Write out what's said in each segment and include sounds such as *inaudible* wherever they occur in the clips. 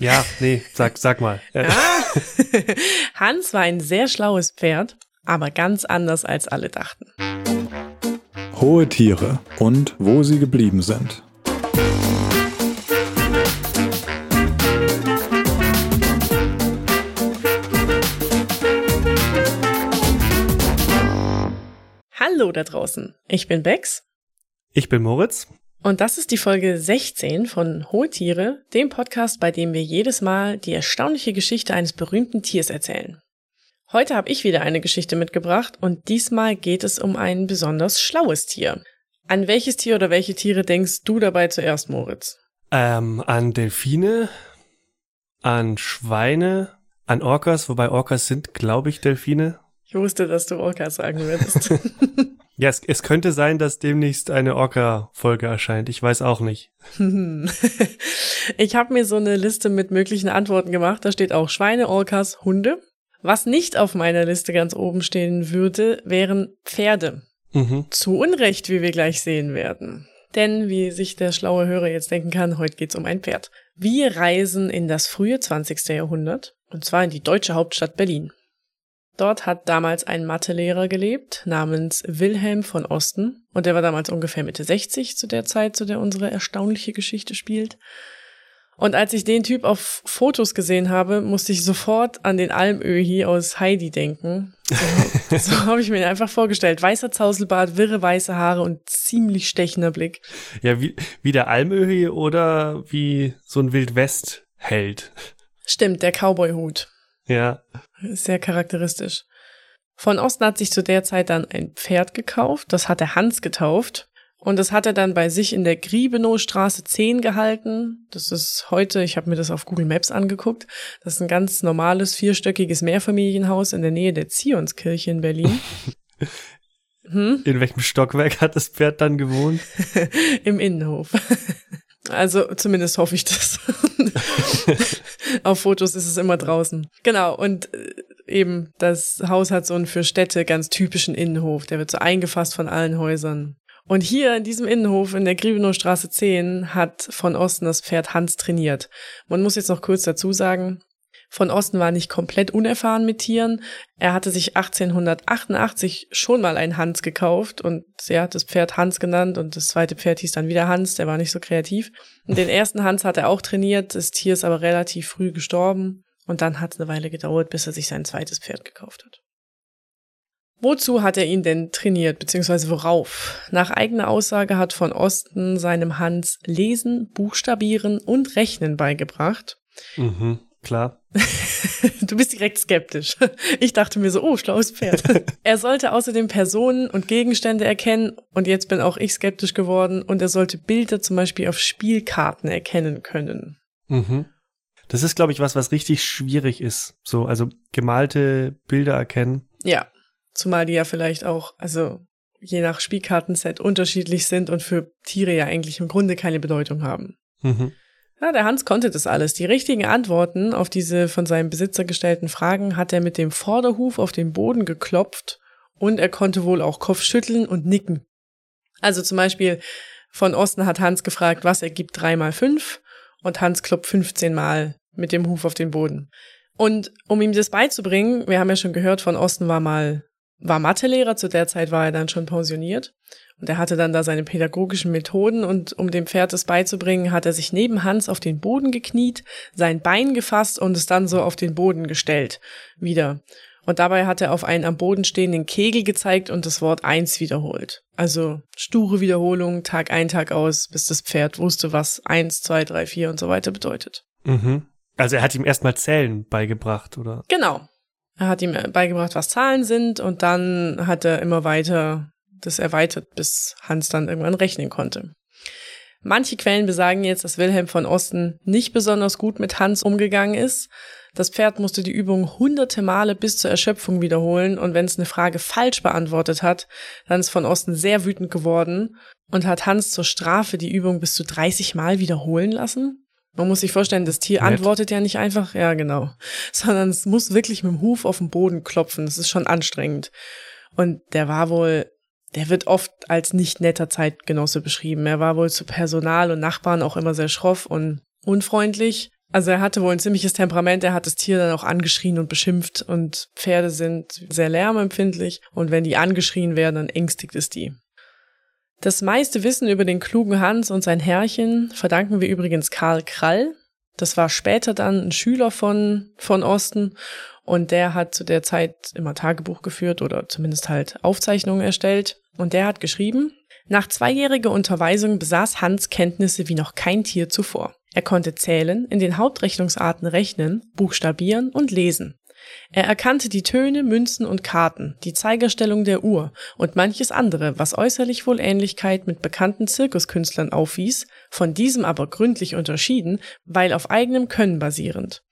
Ja, nee, sag, sag mal. Ah. *laughs* Hans war ein sehr schlaues Pferd, aber ganz anders als alle dachten. Hohe Tiere und wo sie geblieben sind. Hallo da draußen, ich bin Bex Ich bin Moritz. Und das ist die Folge 16 von Hohe Tiere, dem Podcast, bei dem wir jedes Mal die erstaunliche Geschichte eines berühmten Tiers erzählen. Heute habe ich wieder eine Geschichte mitgebracht und diesmal geht es um ein besonders schlaues Tier. An welches Tier oder welche Tiere denkst du dabei zuerst, Moritz? Ähm, an Delfine, an Schweine, an Orcas, wobei Orcas sind, glaube ich, Delfine. Ich wusste, dass du Orca sagen würdest. *laughs* *laughs* Ja, es, es könnte sein, dass demnächst eine Orca-Folge erscheint. Ich weiß auch nicht. *laughs* ich habe mir so eine Liste mit möglichen Antworten gemacht. Da steht auch Schweine, Orcas, Hunde. Was nicht auf meiner Liste ganz oben stehen würde, wären Pferde. Mhm. Zu Unrecht, wie wir gleich sehen werden. Denn, wie sich der schlaue Hörer jetzt denken kann, heute geht's um ein Pferd. Wir reisen in das frühe 20. Jahrhundert, und zwar in die deutsche Hauptstadt Berlin. Dort hat damals ein Mathelehrer gelebt namens Wilhelm von Osten und der war damals ungefähr Mitte 60 zu der Zeit, zu der unsere erstaunliche Geschichte spielt. Und als ich den Typ auf Fotos gesehen habe, musste ich sofort an den Almöhi aus Heidi denken. So, *laughs* so habe ich mir ihn einfach vorgestellt. Weißer Zauselbart, wirre weiße Haare und ziemlich stechender Blick. Ja, wie, wie der Almöhi oder wie so ein Wildwest-Held. Stimmt, der Cowboy-Hut. Ja. Sehr charakteristisch. Von Osten hat sich zu der Zeit dann ein Pferd gekauft, das hat er Hans getauft. Und das hat er dann bei sich in der Griebenowstraße 10 gehalten. Das ist heute, ich habe mir das auf Google Maps angeguckt, das ist ein ganz normales vierstöckiges Mehrfamilienhaus in der Nähe der Zionskirche in Berlin. *laughs* Hm? In welchem Stockwerk hat das Pferd dann gewohnt? *laughs* Im Innenhof. Also zumindest hoffe ich das. *laughs* Auf Fotos ist es immer draußen. Genau, und äh, eben das Haus hat so einen für Städte ganz typischen Innenhof. Der wird so eingefasst von allen Häusern. Und hier in diesem Innenhof in der Griebenowstraße 10 hat von Osten das Pferd Hans trainiert. Man muss jetzt noch kurz dazu sagen, von Osten war nicht komplett unerfahren mit Tieren. Er hatte sich 1888 schon mal einen Hans gekauft und er hat das Pferd Hans genannt und das zweite Pferd hieß dann wieder Hans, der war nicht so kreativ. Und den ersten Hans hat er auch trainiert, das Tier ist aber relativ früh gestorben und dann hat es eine Weile gedauert, bis er sich sein zweites Pferd gekauft hat. Wozu hat er ihn denn trainiert, beziehungsweise worauf? Nach eigener Aussage hat von Osten seinem Hans Lesen, Buchstabieren und Rechnen beigebracht. Mhm, klar. *laughs* Du bist direkt skeptisch. Ich dachte mir so, oh, schlaues Pferd. *laughs* Er sollte außerdem Personen und Gegenstände erkennen und jetzt bin auch ich skeptisch geworden und er sollte Bilder zum Beispiel auf Spielkarten erkennen können. Mhm. Das ist, glaube ich, was, was richtig schwierig ist. So, also gemalte Bilder erkennen. Ja, zumal die ja vielleicht auch, also je nach Spielkartenset unterschiedlich sind und für Tiere ja eigentlich im Grunde keine Bedeutung haben. Mhm. Ja, der Hans konnte das alles. Die richtigen Antworten auf diese von seinem Besitzer gestellten Fragen hat er mit dem Vorderhuf auf den Boden geklopft und er konnte wohl auch Kopf schütteln und nicken. Also zum Beispiel von Osten hat Hans gefragt, was ergibt drei mal fünf und Hans klopft 15 Mal mit dem Huf auf den Boden. Und um ihm das beizubringen, wir haben ja schon gehört, von Osten war mal, war Mathelehrer, zu der Zeit war er dann schon pensioniert. Und er hatte dann da seine pädagogischen Methoden und um dem Pferd das beizubringen, hat er sich neben Hans auf den Boden gekniet, sein Bein gefasst und es dann so auf den Boden gestellt. Wieder. Und dabei hat er auf einen am Boden stehenden Kegel gezeigt und das Wort eins wiederholt. Also sture Wiederholung, Tag ein, Tag aus, bis das Pferd wusste, was eins, zwei, drei, vier und so weiter bedeutet. Mhm. Also er hat ihm erstmal Zählen beigebracht, oder? Genau. Er hat ihm beigebracht, was Zahlen sind und dann hat er immer weiter das erweitert, bis Hans dann irgendwann rechnen konnte. Manche Quellen besagen jetzt, dass Wilhelm von Osten nicht besonders gut mit Hans umgegangen ist. Das Pferd musste die Übung hunderte Male bis zur Erschöpfung wiederholen und wenn es eine Frage falsch beantwortet hat, dann ist von Osten sehr wütend geworden und hat Hans zur Strafe die Übung bis zu 30 Mal wiederholen lassen. Man muss sich vorstellen, das Tier Nett. antwortet ja nicht einfach, ja genau, *laughs* sondern es muss wirklich mit dem Huf auf den Boden klopfen. Das ist schon anstrengend. Und der war wohl der wird oft als nicht netter Zeitgenosse beschrieben. Er war wohl zu Personal und Nachbarn auch immer sehr schroff und unfreundlich. Also er hatte wohl ein ziemliches Temperament, er hat das Tier dann auch angeschrien und beschimpft und Pferde sind sehr lärmempfindlich und wenn die angeschrien werden, dann ängstigt es die. Das meiste Wissen über den klugen Hans und sein Herrchen verdanken wir übrigens Karl Krall. Das war später dann ein Schüler von, von Osten und der hat zu der Zeit immer Tagebuch geführt oder zumindest halt Aufzeichnungen erstellt. Und der hat geschrieben, nach zweijähriger Unterweisung besaß Hans Kenntnisse wie noch kein Tier zuvor. Er konnte zählen, in den Hauptrechnungsarten rechnen, buchstabieren und lesen. Er erkannte die Töne, Münzen und Karten, die Zeigerstellung der Uhr und manches andere, was äußerlich wohl Ähnlichkeit mit bekannten Zirkuskünstlern aufwies, von diesem aber gründlich unterschieden, weil auf eigenem Können basierend.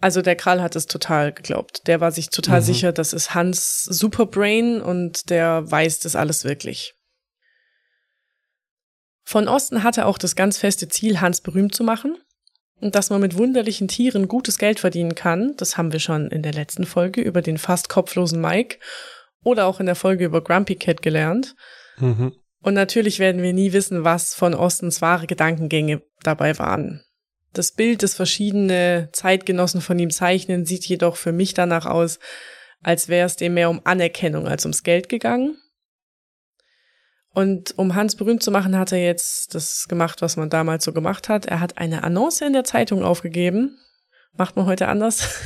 Also der Krall hat es total geglaubt. Der war sich total mhm. sicher, das ist Hans Superbrain und der weiß das alles wirklich. Von Osten hatte auch das ganz feste Ziel, Hans berühmt zu machen. Und dass man mit wunderlichen Tieren gutes Geld verdienen kann, das haben wir schon in der letzten Folge über den fast kopflosen Mike oder auch in der Folge über Grumpy Cat gelernt. Mhm. Und natürlich werden wir nie wissen, was von Ostens wahre Gedankengänge dabei waren. Das Bild, das verschiedene Zeitgenossen von ihm zeichnen, sieht jedoch für mich danach aus, als wäre es dem mehr um Anerkennung als ums Geld gegangen. Und um Hans berühmt zu machen, hat er jetzt das gemacht, was man damals so gemacht hat. Er hat eine Annonce in der Zeitung aufgegeben. Macht man heute anders.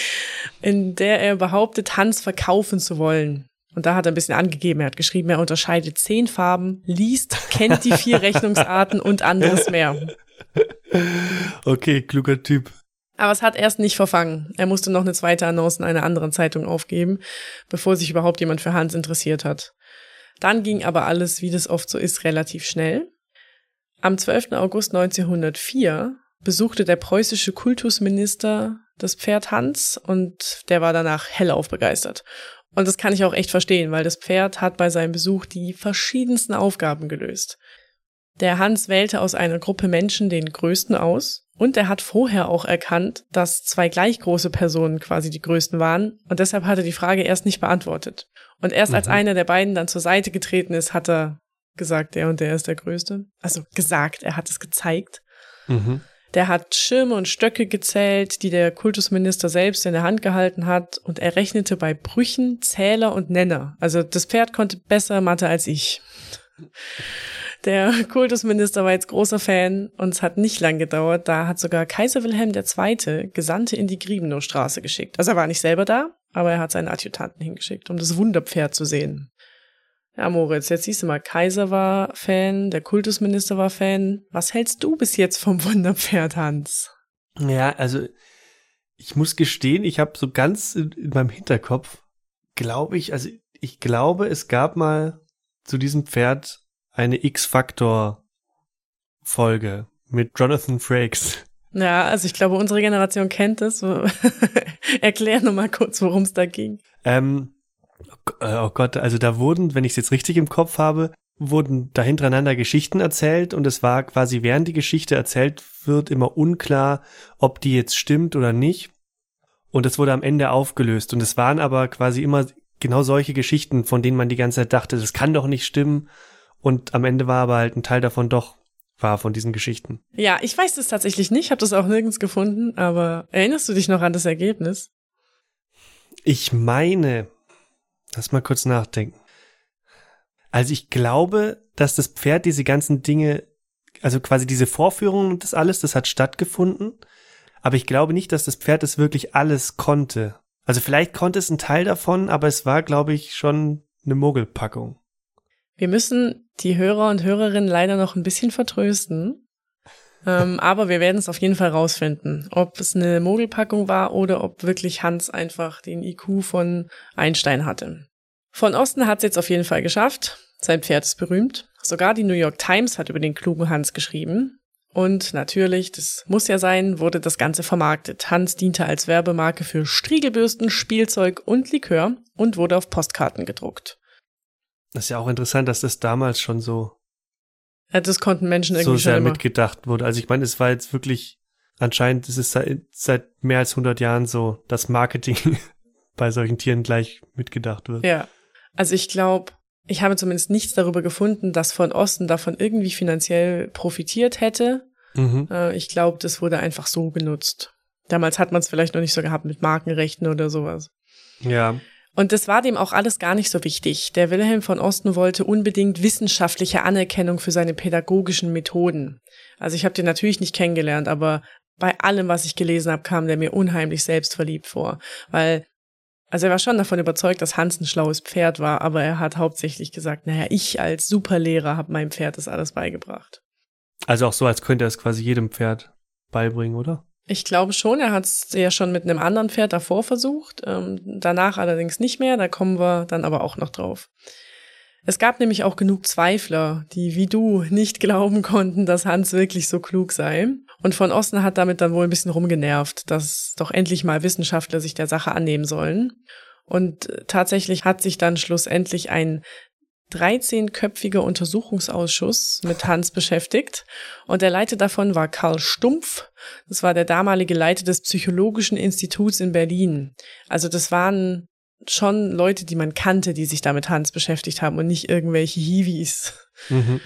*laughs* in der er behauptet, Hans verkaufen zu wollen. Und da hat er ein bisschen angegeben. Er hat geschrieben, er unterscheidet zehn Farben, liest, kennt die vier *laughs* Rechnungsarten und anderes mehr. Okay, kluger Typ. Aber es hat erst nicht verfangen. Er musste noch eine zweite Annonce in einer anderen Zeitung aufgeben, bevor sich überhaupt jemand für Hans interessiert hat. Dann ging aber alles, wie das oft so ist, relativ schnell. Am 12. August 1904 besuchte der preußische Kultusminister das Pferd Hans und der war danach hellauf begeistert. Und das kann ich auch echt verstehen, weil das Pferd hat bei seinem Besuch die verschiedensten Aufgaben gelöst. Der Hans wählte aus einer Gruppe Menschen den größten aus und er hat vorher auch erkannt, dass zwei gleich große Personen quasi die größten waren und deshalb hat er die Frage erst nicht beantwortet. Und erst mhm. als einer der beiden dann zur Seite getreten ist, hat er gesagt, der und der ist der größte. Also gesagt, er hat es gezeigt. Mhm. Der hat Schirme und Stöcke gezählt, die der Kultusminister selbst in der Hand gehalten hat, und er rechnete bei Brüchen, Zähler und Nenner. Also das Pferd konnte besser Mathe als ich. Der Kultusminister war jetzt großer Fan und es hat nicht lang gedauert. Da hat sogar Kaiser Wilhelm II. Gesandte in die Griebenowstraße geschickt. Also er war nicht selber da, aber er hat seinen Adjutanten hingeschickt, um das Wunderpferd zu sehen. Ja, Moritz, jetzt siehst du mal, Kaiser war Fan, der Kultusminister war Fan. Was hältst du bis jetzt vom Wunderpferd, Hans? Ja, also ich muss gestehen, ich habe so ganz in, in meinem Hinterkopf, glaube ich, also ich glaube, es gab mal zu diesem Pferd eine X-Factor-Folge mit Jonathan Frakes. Ja, also ich glaube, unsere Generation kennt es. *laughs* Erklär noch mal kurz, worum es da ging. Ähm, oh Gott, also da wurden, wenn ich es jetzt richtig im Kopf habe, wurden da hintereinander Geschichten erzählt und es war quasi, während die Geschichte erzählt wird, immer unklar, ob die jetzt stimmt oder nicht. Und es wurde am Ende aufgelöst. Und es waren aber quasi immer genau solche Geschichten, von denen man die ganze Zeit dachte, das kann doch nicht stimmen. Und am Ende war aber halt ein Teil davon doch wahr von diesen Geschichten. Ja, ich weiß es tatsächlich nicht, habe das auch nirgends gefunden, aber erinnerst du dich noch an das Ergebnis? Ich meine, lass mal kurz nachdenken. Also ich glaube, dass das Pferd diese ganzen Dinge, also quasi diese Vorführungen und das alles, das hat stattgefunden. Aber ich glaube nicht, dass das Pferd es wirklich alles konnte. Also vielleicht konnte es einen Teil davon, aber es war, glaube ich, schon eine Mogelpackung. Wir müssen die Hörer und Hörerinnen leider noch ein bisschen vertrösten. ähm, *laughs* aber wir werden es auf jeden Fall rausfinden, ob es eine Mogelpackung war oder ob wirklich Hans einfach den IQ von Einstein hatte. Von Osten hat es jetzt auf jeden Fall geschafft. Sein Pferd ist berühmt. Sogar die New York Times hat über den klugen Hans geschrieben. Und natürlich, das muss ja sein, wurde das Ganze vermarktet. Hans diente als Werbemarke für Striegelbürsten, Spielzeug und Likör und wurde auf Postkarten gedruckt. Das ist ja auch interessant, dass das damals schon so. Ja, das konnten Menschen irgendwie so sehr mitgedacht wurde. Also ich meine, es war jetzt wirklich anscheinend, es ist seit, seit mehr als 100 Jahren so, dass Marketing *laughs* bei solchen Tieren gleich mitgedacht wird. Ja. Also ich glaube, ich habe zumindest nichts darüber gefunden, dass von Osten davon irgendwie finanziell profitiert hätte. Mhm. Äh, ich glaube, das wurde einfach so genutzt. Damals hat man es vielleicht noch nicht so gehabt mit Markenrechten oder sowas. Ja. Und das war dem auch alles gar nicht so wichtig. Der Wilhelm von Osten wollte unbedingt wissenschaftliche Anerkennung für seine pädagogischen Methoden. Also ich habe den natürlich nicht kennengelernt, aber bei allem, was ich gelesen habe, kam der mir unheimlich selbstverliebt vor. Weil, also er war schon davon überzeugt, dass Hans ein schlaues Pferd war, aber er hat hauptsächlich gesagt, naja, ich als Superlehrer habe meinem Pferd das alles beigebracht. Also auch so, als könnte er es quasi jedem Pferd beibringen, oder? Ich glaube schon, er hat es ja schon mit einem anderen Pferd davor versucht, ähm, danach allerdings nicht mehr, da kommen wir dann aber auch noch drauf. Es gab nämlich auch genug Zweifler, die wie du nicht *laughs* glauben konnten, dass Hans wirklich so klug sei. Und von Osten hat damit dann wohl ein bisschen rumgenervt, dass doch endlich mal Wissenschaftler sich der Sache annehmen sollen. Und tatsächlich hat sich dann schlussendlich ein 13-köpfiger Untersuchungsausschuss mit Hans beschäftigt. Und der Leiter davon war Karl Stumpf. Das war der damalige Leiter des Psychologischen Instituts in Berlin. Also das waren schon Leute, die man kannte, die sich da mit Hans beschäftigt haben und nicht irgendwelche Hiwis. Mhm.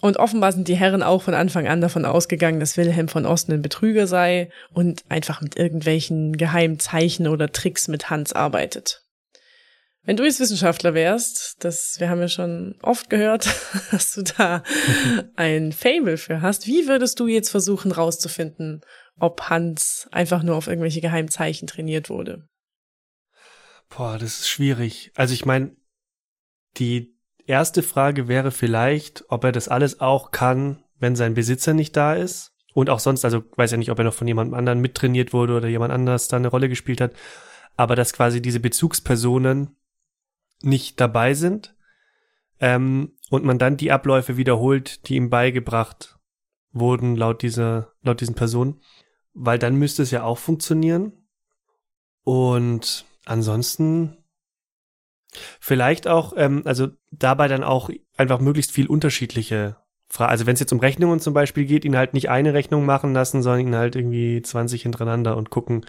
Und offenbar sind die Herren auch von Anfang an davon ausgegangen, dass Wilhelm von Osten ein Betrüger sei und einfach mit irgendwelchen geheimen Zeichen oder Tricks mit Hans arbeitet. Wenn du jetzt Wissenschaftler wärst, das, wir haben ja schon oft gehört, *laughs* dass du da ein Fable für hast, wie würdest du jetzt versuchen rauszufinden, ob Hans einfach nur auf irgendwelche Geheimzeichen trainiert wurde? Boah, das ist schwierig. Also ich meine, die erste Frage wäre vielleicht, ob er das alles auch kann, wenn sein Besitzer nicht da ist. Und auch sonst, also weiß ja nicht, ob er noch von jemandem anderen mittrainiert wurde oder jemand anders da eine Rolle gespielt hat. Aber dass quasi diese Bezugspersonen nicht dabei sind ähm, und man dann die Abläufe wiederholt, die ihm beigebracht wurden laut dieser laut diesen Personen, weil dann müsste es ja auch funktionieren. Und ansonsten vielleicht auch, ähm, also dabei dann auch einfach möglichst viel unterschiedliche Fragen. Also wenn es jetzt um Rechnungen zum Beispiel geht, ihn halt nicht eine Rechnung machen lassen, sondern ihn halt irgendwie 20 hintereinander und gucken,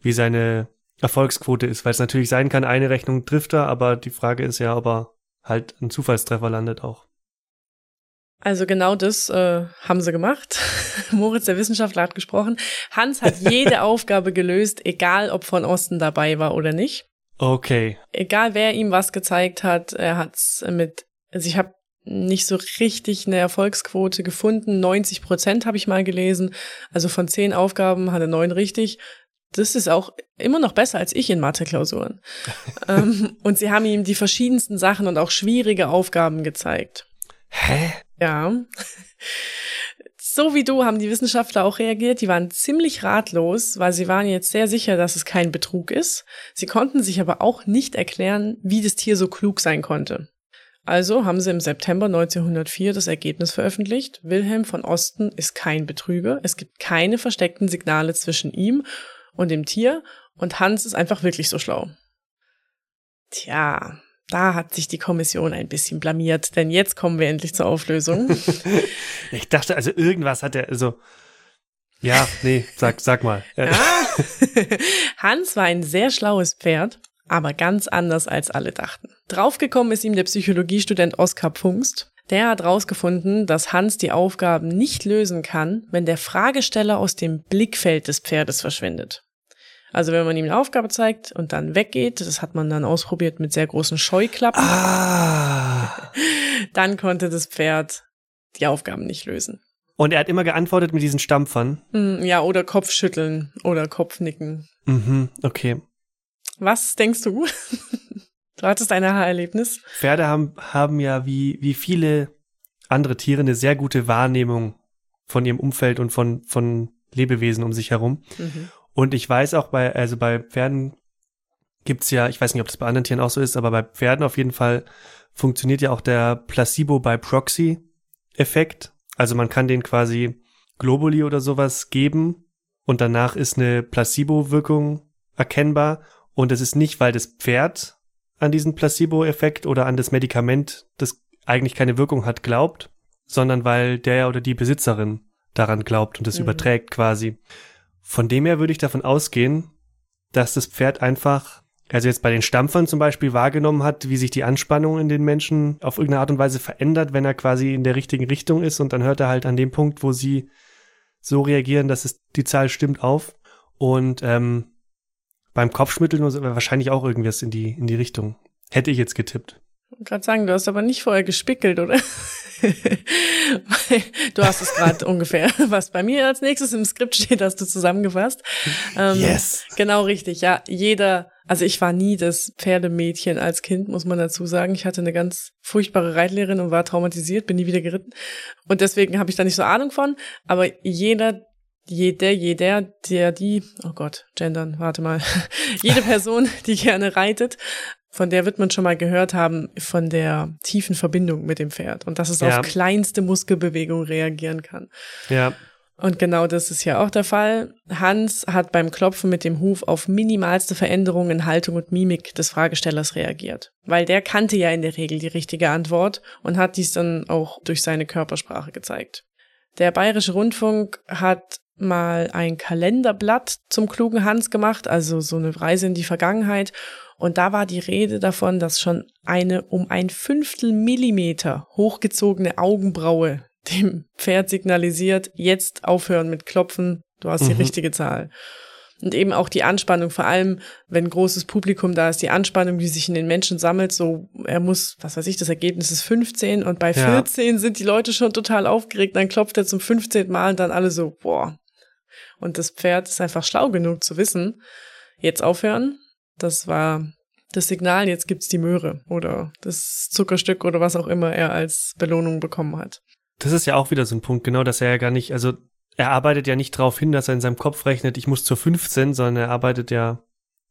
wie seine Erfolgsquote ist, weil es natürlich sein kann, eine Rechnung trifft er, aber die Frage ist ja, ob er halt ein Zufallstreffer landet auch. Also genau das äh, haben sie gemacht. *laughs* Moritz, der Wissenschaftler, hat gesprochen. Hans hat jede *laughs* Aufgabe gelöst, egal ob von Osten dabei war oder nicht. Okay. Egal wer ihm was gezeigt hat, er hat's mit, also ich habe nicht so richtig eine Erfolgsquote gefunden. 90 Prozent habe ich mal gelesen. Also von zehn Aufgaben hat er neun richtig das ist auch immer noch besser als ich in Mathe-Klausuren. *laughs* ähm, und sie haben ihm die verschiedensten Sachen und auch schwierige Aufgaben gezeigt. Hä? Ja. So wie du haben die Wissenschaftler auch reagiert. Die waren ziemlich ratlos, weil sie waren jetzt sehr sicher, dass es kein Betrug ist. Sie konnten sich aber auch nicht erklären, wie das Tier so klug sein konnte. Also haben sie im September 1904 das Ergebnis veröffentlicht. Wilhelm von Osten ist kein Betrüger. Es gibt keine versteckten Signale zwischen ihm und dem Tier und Hans ist einfach wirklich so schlau. Tja, da hat sich die Kommission ein bisschen blamiert, denn jetzt kommen wir endlich zur Auflösung. *laughs* ich dachte, also irgendwas hat er, also, ja, nee, sag, sag mal. Ja. *laughs* Hans war ein sehr schlaues Pferd, aber ganz anders als alle dachten. Draufgekommen ist ihm der Psychologiestudent Oskar Pfungst. Der hat rausgefunden, dass Hans die Aufgaben nicht lösen kann, wenn der Fragesteller aus dem Blickfeld des Pferdes verschwindet. Also wenn man ihm eine Aufgabe zeigt und dann weggeht, das hat man dann ausprobiert mit sehr großen Scheuklappen, ah. *laughs* dann konnte das Pferd die Aufgaben nicht lösen. Und er hat immer geantwortet mit diesen Stampfern. Hm, ja, oder Kopfschütteln oder Kopfnicken. Mhm, okay. Was denkst du? Du hattest ein Aha-Erlebnis. Pferde haben, haben ja wie, wie viele andere Tiere eine sehr gute Wahrnehmung von ihrem Umfeld und von, von Lebewesen um sich herum. Mhm. Und ich weiß auch bei, also bei Pferden gibt's ja, ich weiß nicht, ob das bei anderen Tieren auch so ist, aber bei Pferden auf jeden Fall funktioniert ja auch der Placebo by Proxy Effekt. Also man kann den quasi Globuli oder sowas geben und danach ist eine Placebo-Wirkung erkennbar. Und es ist nicht, weil das Pferd an diesen Placebo-Effekt oder an das Medikament, das eigentlich keine Wirkung hat, glaubt, sondern weil der oder die Besitzerin daran glaubt und es mhm. überträgt quasi. Von dem her würde ich davon ausgehen, dass das Pferd einfach also jetzt bei den Stampfern zum Beispiel wahrgenommen hat, wie sich die Anspannung in den Menschen auf irgendeine Art und Weise verändert, wenn er quasi in der richtigen Richtung ist und dann hört er halt an dem Punkt, wo sie so reagieren, dass es die Zahl stimmt auf. Und ähm, beim Kopfschütteln wahrscheinlich auch irgendwas in die, in die Richtung. Hätte ich jetzt getippt. Ich gerade sagen, du hast aber nicht vorher gespickelt, oder? du hast es gerade ungefähr, was bei mir als nächstes im Skript steht, hast du zusammengefasst. Ähm, yes. Genau richtig, ja. Jeder, also ich war nie das Pferdemädchen als Kind, muss man dazu sagen. Ich hatte eine ganz furchtbare Reitlehrerin und war traumatisiert, bin nie wieder geritten. Und deswegen habe ich da nicht so Ahnung von. Aber jeder, jeder, jeder, der die, oh Gott, gendern, warte mal, *laughs* jede Person, die gerne reitet, von der wird man schon mal gehört haben, von der tiefen Verbindung mit dem Pferd und dass es ja. auf kleinste Muskelbewegung reagieren kann. Ja. Und genau das ist ja auch der Fall. Hans hat beim Klopfen mit dem Huf auf minimalste Veränderungen in Haltung und Mimik des Fragestellers reagiert. Weil der kannte ja in der Regel die richtige Antwort und hat dies dann auch durch seine Körpersprache gezeigt. Der Bayerische Rundfunk hat mal ein Kalenderblatt zum klugen Hans gemacht, also so eine Reise in die Vergangenheit. Und da war die Rede davon, dass schon eine um ein Fünftel Millimeter hochgezogene Augenbraue dem Pferd signalisiert, jetzt aufhören mit Klopfen, du hast die mhm. richtige Zahl. Und eben auch die Anspannung, vor allem wenn großes Publikum da ist, die Anspannung, die sich in den Menschen sammelt, so er muss, was weiß ich, das Ergebnis ist 15 und bei 14 ja. sind die Leute schon total aufgeregt, dann klopft er zum 15. Mal und dann alle so, boah. Und das Pferd ist einfach schlau genug zu wissen, jetzt aufhören. Das war das Signal, jetzt gibt's die Möhre oder das Zuckerstück oder was auch immer er als Belohnung bekommen hat. Das ist ja auch wieder so ein Punkt, genau, dass er ja gar nicht, also er arbeitet ja nicht darauf hin, dass er in seinem Kopf rechnet, ich muss zur 15, sondern er arbeitet ja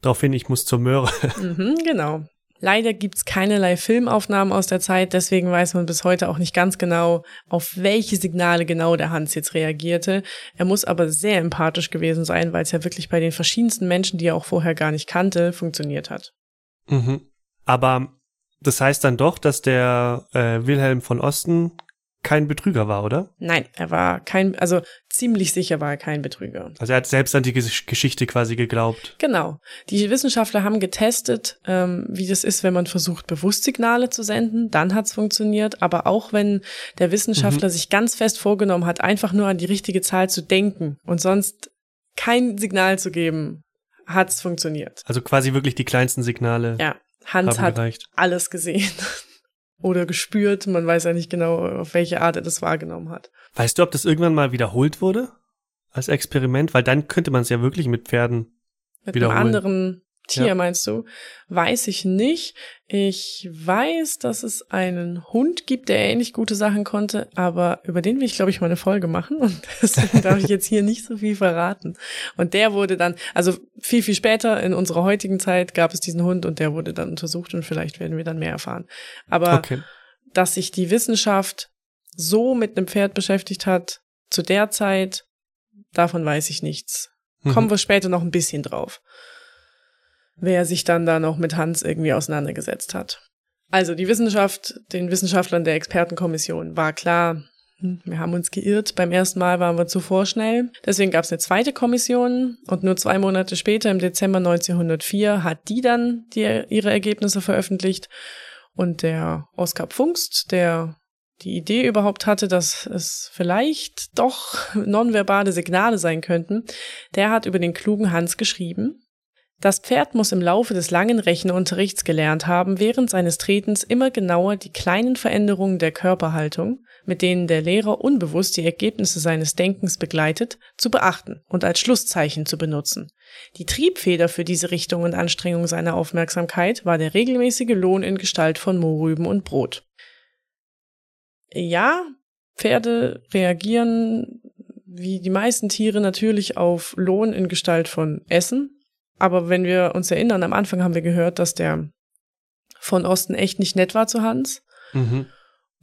darauf hin, ich muss zur Möhre. Mhm, genau. Leider gibt's keinerlei Filmaufnahmen aus der Zeit, deswegen weiß man bis heute auch nicht ganz genau, auf welche Signale genau der Hans jetzt reagierte. Er muss aber sehr empathisch gewesen sein, weil es ja wirklich bei den verschiedensten Menschen, die er auch vorher gar nicht kannte, funktioniert hat. Mhm. Aber das heißt dann doch, dass der äh, Wilhelm von Osten kein Betrüger war, oder? Nein, er war kein, also ziemlich sicher war er kein Betrüger. Also er hat selbst an die Geschichte quasi geglaubt. Genau. Die Wissenschaftler haben getestet, ähm, wie das ist, wenn man versucht, bewusst Signale zu senden. Dann hat's funktioniert. Aber auch wenn der Wissenschaftler mhm. sich ganz fest vorgenommen hat, einfach nur an die richtige Zahl zu denken und sonst kein Signal zu geben, hat's funktioniert. Also quasi wirklich die kleinsten Signale. Ja. Hans hat gereicht. alles gesehen oder gespürt. Man weiß ja nicht genau, auf welche Art er das wahrgenommen hat. Weißt du, ob das irgendwann mal wiederholt wurde? Als Experiment? Weil dann könnte man es ja wirklich mit Pferden mit wiederholen. einem anderen Tier ja. meinst du? Weiß ich nicht. Ich weiß, dass es einen Hund gibt, der ähnlich gute Sachen konnte, aber über den will ich, glaube ich, mal eine Folge machen und *laughs* deswegen darf ich jetzt hier nicht so viel verraten. Und der wurde dann, also viel, viel später in unserer heutigen Zeit gab es diesen Hund und der wurde dann untersucht und vielleicht werden wir dann mehr erfahren. Aber okay. dass sich die Wissenschaft so mit einem Pferd beschäftigt hat, zu der Zeit, davon weiß ich nichts. Mhm. Kommen wir später noch ein bisschen drauf wer sich dann da noch mit Hans irgendwie auseinandergesetzt hat. Also die Wissenschaft, den Wissenschaftlern der Expertenkommission war klar, hm, wir haben uns geirrt. Beim ersten Mal waren wir zu vorschnell. Deswegen gab es eine zweite Kommission und nur zwei Monate später, im Dezember 1904, hat die dann die, ihre Ergebnisse veröffentlicht. Und der Oskar Pfungst, der die Idee überhaupt hatte, dass es vielleicht doch nonverbale Signale sein könnten, der hat über den klugen Hans geschrieben das Pferd muss im Laufe des langen Rechenunterrichts gelernt haben, während seines Tretens immer genauer die kleinen Veränderungen der Körperhaltung, mit denen der Lehrer unbewusst die Ergebnisse seines Denkens begleitet, zu beachten und als Schlusszeichen zu benutzen. Die Triebfeder für diese Richtung und Anstrengung seiner Aufmerksamkeit war der regelmäßige Lohn in Gestalt von Mohrrüben und Brot. Ja, Pferde reagieren wie die meisten Tiere natürlich auf Lohn in Gestalt von Essen, aber wenn wir uns erinnern, am Anfang haben wir gehört, dass der von Osten echt nicht nett war zu Hans mhm.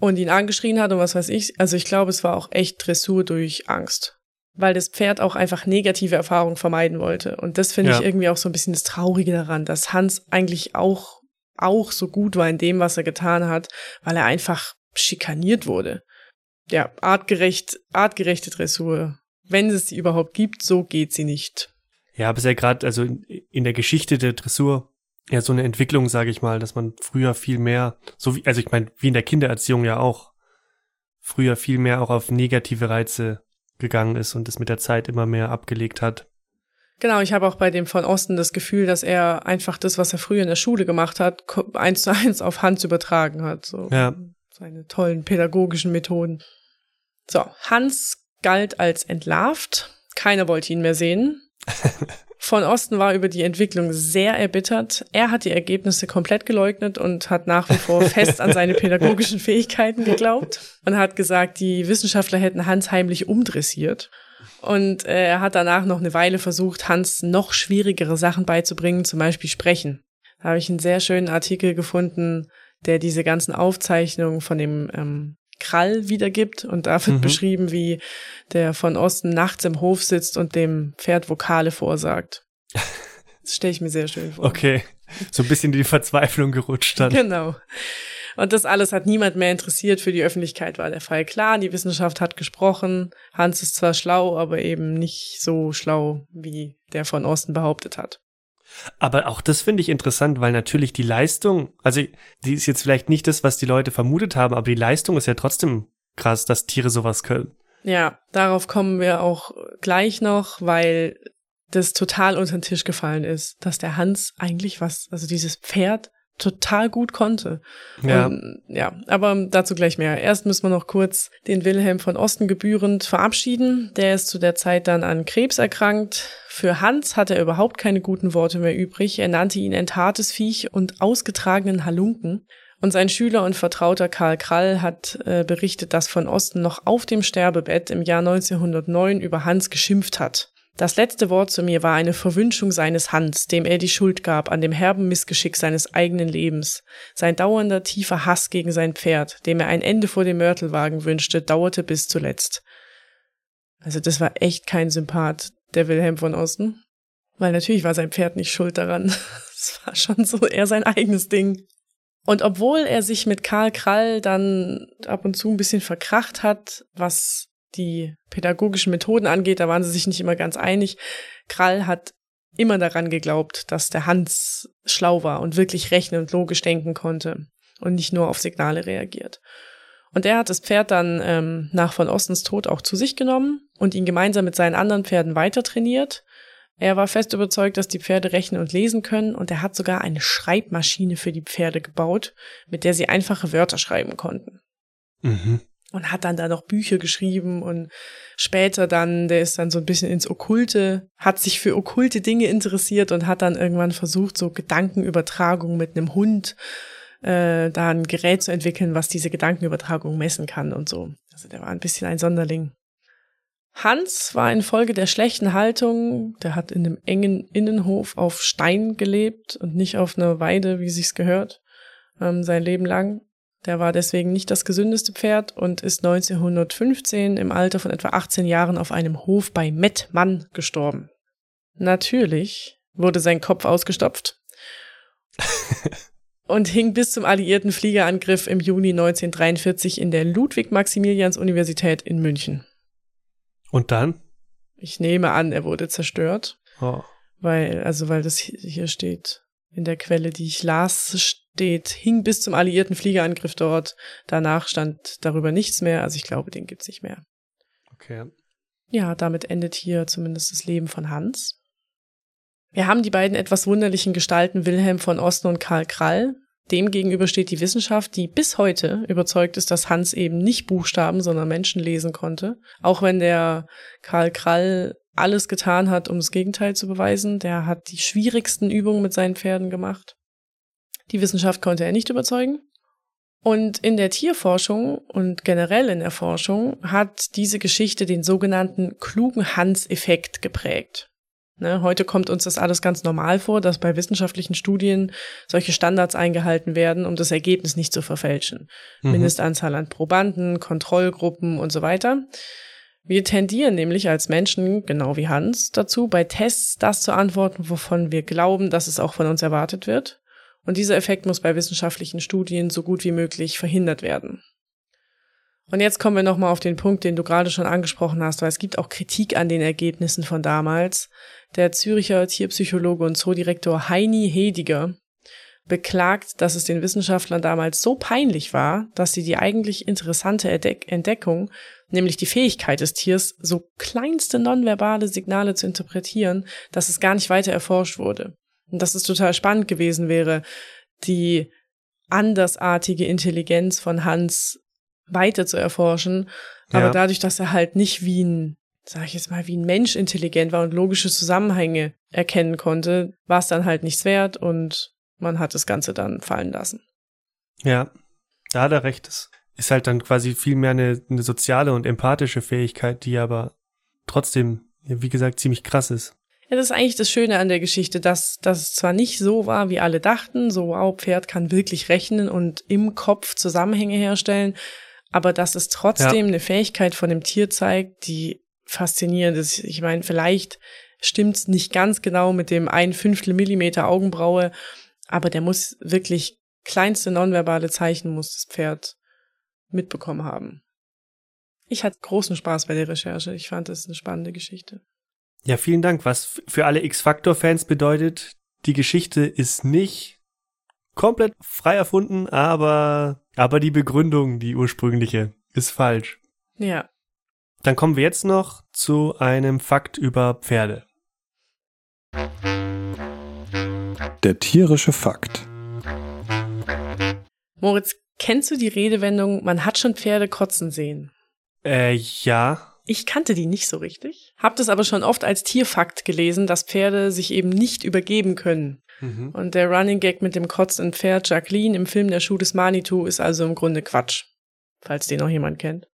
und ihn angeschrien hat und was weiß ich. Also ich glaube, es war auch echt Dressur durch Angst, weil das Pferd auch einfach negative Erfahrungen vermeiden wollte. Und das finde ja. ich irgendwie auch so ein bisschen das Traurige daran, dass Hans eigentlich auch, auch so gut war in dem, was er getan hat, weil er einfach schikaniert wurde. Ja, artgerecht, artgerechte Dressur. Wenn es sie überhaupt gibt, so geht sie nicht. Ja, aber es ist ja gerade, also in, in der Geschichte der Dressur ja, so eine Entwicklung, sage ich mal, dass man früher viel mehr, so wie, also ich meine, wie in der Kindererziehung ja auch, früher viel mehr auch auf negative Reize gegangen ist und es mit der Zeit immer mehr abgelegt hat. Genau, ich habe auch bei dem von Osten das Gefühl, dass er einfach das, was er früher in der Schule gemacht hat, eins zu eins auf Hans übertragen hat. So ja. seine tollen pädagogischen Methoden. So, Hans galt als entlarvt. Keiner wollte ihn mehr sehen. Von Osten war über die Entwicklung sehr erbittert. Er hat die Ergebnisse komplett geleugnet und hat nach wie vor fest an seine pädagogischen Fähigkeiten geglaubt und hat gesagt, die Wissenschaftler hätten Hans heimlich umdressiert. Und äh, er hat danach noch eine Weile versucht, Hans noch schwierigere Sachen beizubringen, zum Beispiel sprechen. Da habe ich einen sehr schönen Artikel gefunden, der diese ganzen Aufzeichnungen von dem ähm, Krall wiedergibt. Und da wird mhm. beschrieben, wie der von Osten nachts im Hof sitzt und dem Pferd Vokale vorsagt. *laughs* Das stelle ich mir sehr schön vor. Okay. So ein bisschen die Verzweiflung gerutscht dann. Genau. Und das alles hat niemand mehr interessiert. Für die Öffentlichkeit war der Fall klar. Die Wissenschaft hat gesprochen. Hans ist zwar schlau, aber eben nicht so schlau, wie der von Osten behauptet hat. Aber auch das finde ich interessant, weil natürlich die Leistung, also die ist jetzt vielleicht nicht das, was die Leute vermutet haben, aber die Leistung ist ja trotzdem krass, dass Tiere sowas können. Ja, darauf kommen wir auch gleich noch, weil das total unter den Tisch gefallen ist, dass der Hans eigentlich was, also dieses Pferd total gut konnte. Ja. Und, ja, aber dazu gleich mehr. Erst müssen wir noch kurz den Wilhelm von Osten gebührend verabschieden. Der ist zu der Zeit dann an Krebs erkrankt. Für Hans hatte er überhaupt keine guten Worte mehr übrig. Er nannte ihn enthartes Viech und ausgetragenen Halunken. Und sein Schüler und Vertrauter Karl Krall hat äh, berichtet, dass von Osten noch auf dem Sterbebett im Jahr 1909 über Hans geschimpft hat. Das letzte Wort zu mir war eine Verwünschung seines Hans, dem er die Schuld gab an dem herben Missgeschick seines eigenen Lebens. Sein dauernder tiefer Hass gegen sein Pferd, dem er ein Ende vor dem Mörtelwagen wünschte, dauerte bis zuletzt. Also das war echt kein Sympath, der Wilhelm von Osten. Weil natürlich war sein Pferd nicht schuld daran. *laughs* Es war schon so eher sein eigenes Ding. Und obwohl er sich mit Karl Krall dann ab und zu ein bisschen verkracht hat, was die pädagogischen Methoden angeht, da waren sie sich nicht immer ganz einig. Krall hat immer daran geglaubt, dass der Hans schlau war und wirklich rechnen und logisch denken konnte und nicht nur auf Signale reagiert. Und er hat das Pferd dann ähm, nach von Ostens Tod auch zu sich genommen und ihn gemeinsam mit seinen anderen Pferden weiter trainiert. Er war fest überzeugt, dass die Pferde rechnen und lesen können und er hat sogar eine Schreibmaschine für die Pferde gebaut, mit der sie einfache Wörter schreiben konnten. Mhm und hat dann da noch Bücher geschrieben und später dann, der ist dann so ein bisschen ins Okkulte, hat sich für okkulte Dinge interessiert und hat dann irgendwann versucht, so Gedankenübertragung mit einem Hund, äh, da ein Gerät zu entwickeln, was diese Gedankenübertragung messen kann und so. Also der war ein bisschen ein Sonderling. Hans war infolge der schlechten Haltung, der hat in einem engen Innenhof auf Stein gelebt und nicht auf einer Weide, wie sich's gehört, ähm, sein Leben lang. Der war deswegen nicht das gesündeste Pferd und ist 1915 im Alter von etwa 18 Jahren auf einem Hof bei Mettmann gestorben. Natürlich wurde sein Kopf ausgestopft *laughs* und hing bis zum alliierten Fliegerangriff im Juni 1943 in der Ludwig-Maximilians-Universität in München. Und dann? Ich nehme an, er wurde zerstört. Oh. Weil, also, weil das hier steht in der Quelle, die ich las, steht, hing bis zum alliierten Fliegerangriff dort. Danach stand darüber nichts mehr. Also ich glaube, den gibt's nicht mehr. Okay. Ja, damit endet hier zumindest das Leben von Hans. Wir haben die beiden etwas wunderlichen Gestalten Wilhelm von Osten und Karl Krall. Demgegenüber steht die Wissenschaft, die bis heute überzeugt ist, dass Hans eben nicht Buchstaben, sondern Menschen lesen konnte. Auch wenn der Karl Krall alles getan hat, um das Gegenteil zu beweisen. Der hat die schwierigsten Übungen mit seinen Pferden gemacht. Die Wissenschaft konnte er nicht überzeugen. Und in der Tierforschung und generell in der Forschung hat diese Geschichte den sogenannten klugen Hans-Effekt geprägt. Ne, heute kommt uns das alles ganz normal vor, dass bei wissenschaftlichen Studien solche Standards eingehalten werden, um das Ergebnis nicht zu verfälschen. Mhm. Mindestanzahl an Probanden, Kontrollgruppen und so weiter. Wir tendieren nämlich als Menschen, genau wie Hans, dazu, bei Tests das zu antworten, wovon wir glauben, dass es auch von uns erwartet wird. Und dieser Effekt muss bei wissenschaftlichen Studien so gut wie möglich verhindert werden. Und jetzt kommen wir nochmal auf den Punkt, den du gerade schon angesprochen hast, weil es gibt auch Kritik an den Ergebnissen von damals. Der Züricher Tierpsychologe und Zoodirektor Heini Hediger beklagt, dass es den Wissenschaftlern damals so peinlich war, dass sie die eigentlich interessante Entdeckung, nämlich die Fähigkeit des Tiers, so kleinste nonverbale Signale zu interpretieren, dass es gar nicht weiter erforscht wurde. Und dass es total spannend gewesen wäre, die andersartige Intelligenz von Hans weiter zu erforschen. Aber ja. dadurch, dass er halt nicht wie ein, sag ich jetzt mal, wie ein Mensch intelligent war und logische Zusammenhänge erkennen konnte, war es dann halt nichts wert und man hat das Ganze dann fallen lassen. Ja, da hat er recht. Das ist halt dann quasi viel mehr eine, eine soziale und empathische Fähigkeit, die aber trotzdem, wie gesagt, ziemlich krass ist. Ja, das ist eigentlich das Schöne an der Geschichte, dass das zwar nicht so war, wie alle dachten, so wow, Pferd kann wirklich rechnen und im Kopf Zusammenhänge herstellen, aber dass es trotzdem ja. eine Fähigkeit von dem Tier zeigt, die faszinierend ist. Ich meine, vielleicht stimmt's nicht ganz genau mit dem ein Fünftel Millimeter Augenbraue, aber der muss wirklich kleinste nonverbale Zeichen muss das Pferd mitbekommen haben. Ich hatte großen Spaß bei der Recherche. Ich fand das eine spannende Geschichte. Ja, vielen Dank. Was für alle X-Factor-Fans bedeutet, die Geschichte ist nicht komplett frei erfunden, aber, aber die Begründung, die ursprüngliche, ist falsch. Ja. Dann kommen wir jetzt noch zu einem Fakt über Pferde. Der tierische Fakt. Moritz, kennst du die Redewendung, man hat schon Pferde kotzen sehen? Äh, ja. Ich kannte die nicht so richtig, hab das aber schon oft als Tierfakt gelesen, dass Pferde sich eben nicht übergeben können. Mhm. Und der Running Gag mit dem kotzenden Pferd Jacqueline im Film Der Schuh des Manitou ist also im Grunde Quatsch. Falls den noch jemand kennt.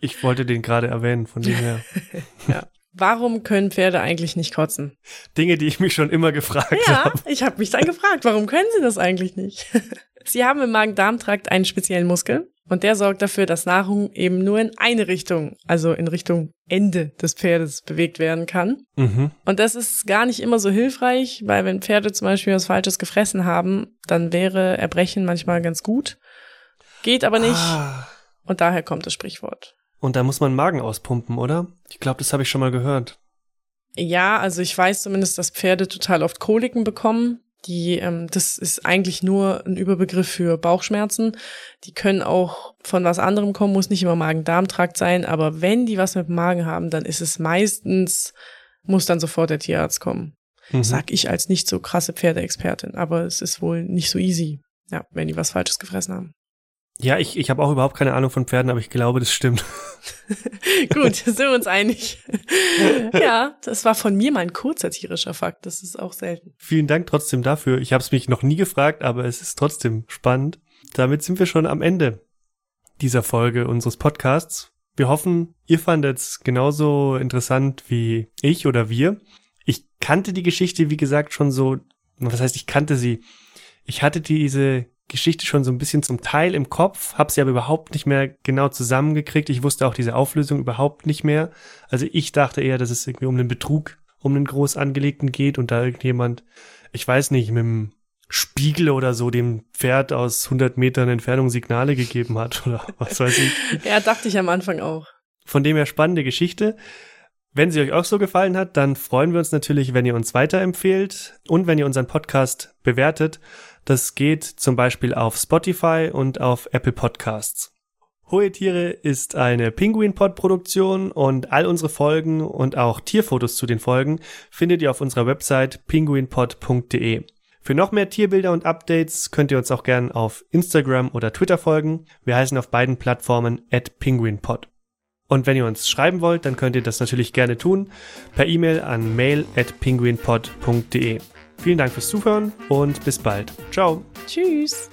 Ich wollte den gerade erwähnen, von dem her. *laughs* ja. Warum können Pferde eigentlich nicht kotzen? Dinge, die ich mich schon immer gefragt ja, habe. Ja, ich habe mich dann gefragt, warum können sie das eigentlich nicht? *laughs* sie haben im Magen-Darm-Trakt einen speziellen Muskel, und der sorgt dafür, dass Nahrung eben nur in eine Richtung, also in Richtung Ende des Pferdes bewegt werden kann. Mhm. Und das ist gar nicht immer so hilfreich, weil wenn Pferde zum Beispiel was Falsches gefressen haben, dann wäre Erbrechen manchmal ganz gut. Geht aber nicht. Ah. Und daher kommt das Sprichwort. Und da muss man Magen auspumpen, oder? Ich glaube, das habe ich schon mal gehört. Ja, also ich weiß zumindest, dass Pferde total oft Koliken bekommen. Die, ähm, das ist eigentlich nur ein Überbegriff für Bauchschmerzen. Die können auch von was anderem kommen, muss nicht immer Magen-Darm-Trakt sein, aber wenn die was mit dem Magen haben, dann ist es meistens, muss dann sofort der Tierarzt kommen. Mhm. Sag ich als nicht so krasse Pferdeexpertin, aber es ist wohl nicht so easy, ja, wenn die was Falsches gefressen haben. Ja, ich, ich habe auch überhaupt keine Ahnung von Pferden, aber ich glaube, das stimmt. *laughs* Gut, sind wir uns einig. *laughs* ja, das war von mir mal ein kurzer tierischer Fakt. Das ist auch selten. Vielen Dank trotzdem dafür. Ich habe es mich noch nie gefragt, aber es ist trotzdem spannend. Damit sind wir schon am Ende dieser Folge unseres Podcasts. Wir hoffen, ihr fandet es genauso interessant wie ich oder wir. Ich kannte die Geschichte, wie gesagt, schon so, was heißt, ich kannte sie. Ich hatte diese Geschichte schon so ein bisschen zum Teil im Kopf, habe sie aber überhaupt nicht mehr genau zusammengekriegt. Ich wusste auch diese Auflösung überhaupt nicht mehr. Also ich dachte eher, dass es irgendwie um einen Betrug, um einen groß angelegten geht und da irgendjemand, ich weiß nicht, mit dem Spiegel oder so dem Pferd aus 100 Metern Entfernung Signale gegeben hat *laughs* oder was weiß ich. ja, dachte ich am Anfang auch. Von dem her spannende Geschichte. Wenn sie euch auch so gefallen hat, dann freuen wir uns natürlich, wenn ihr uns weiterempfehlt und wenn ihr unseren Podcast bewertet. Das geht zum Beispiel auf Spotify und auf Apple Podcasts. Hohe Tiere ist eine Penguin-Pod-Produktion und all unsere Folgen und auch Tierfotos zu den Folgen findet ihr auf unserer Website penguinpod.de. Für noch mehr Tierbilder und Updates könnt ihr uns auch gern auf Instagram oder Twitter folgen. Wir heißen auf beiden Plattformen at penguinpod. Und wenn ihr uns schreiben wollt, dann könnt ihr das natürlich gerne tun per E-Mail an mail at penguinpod.de. Vielen Dank fürs Zuhören und bis bald. Ciao. Tschüss.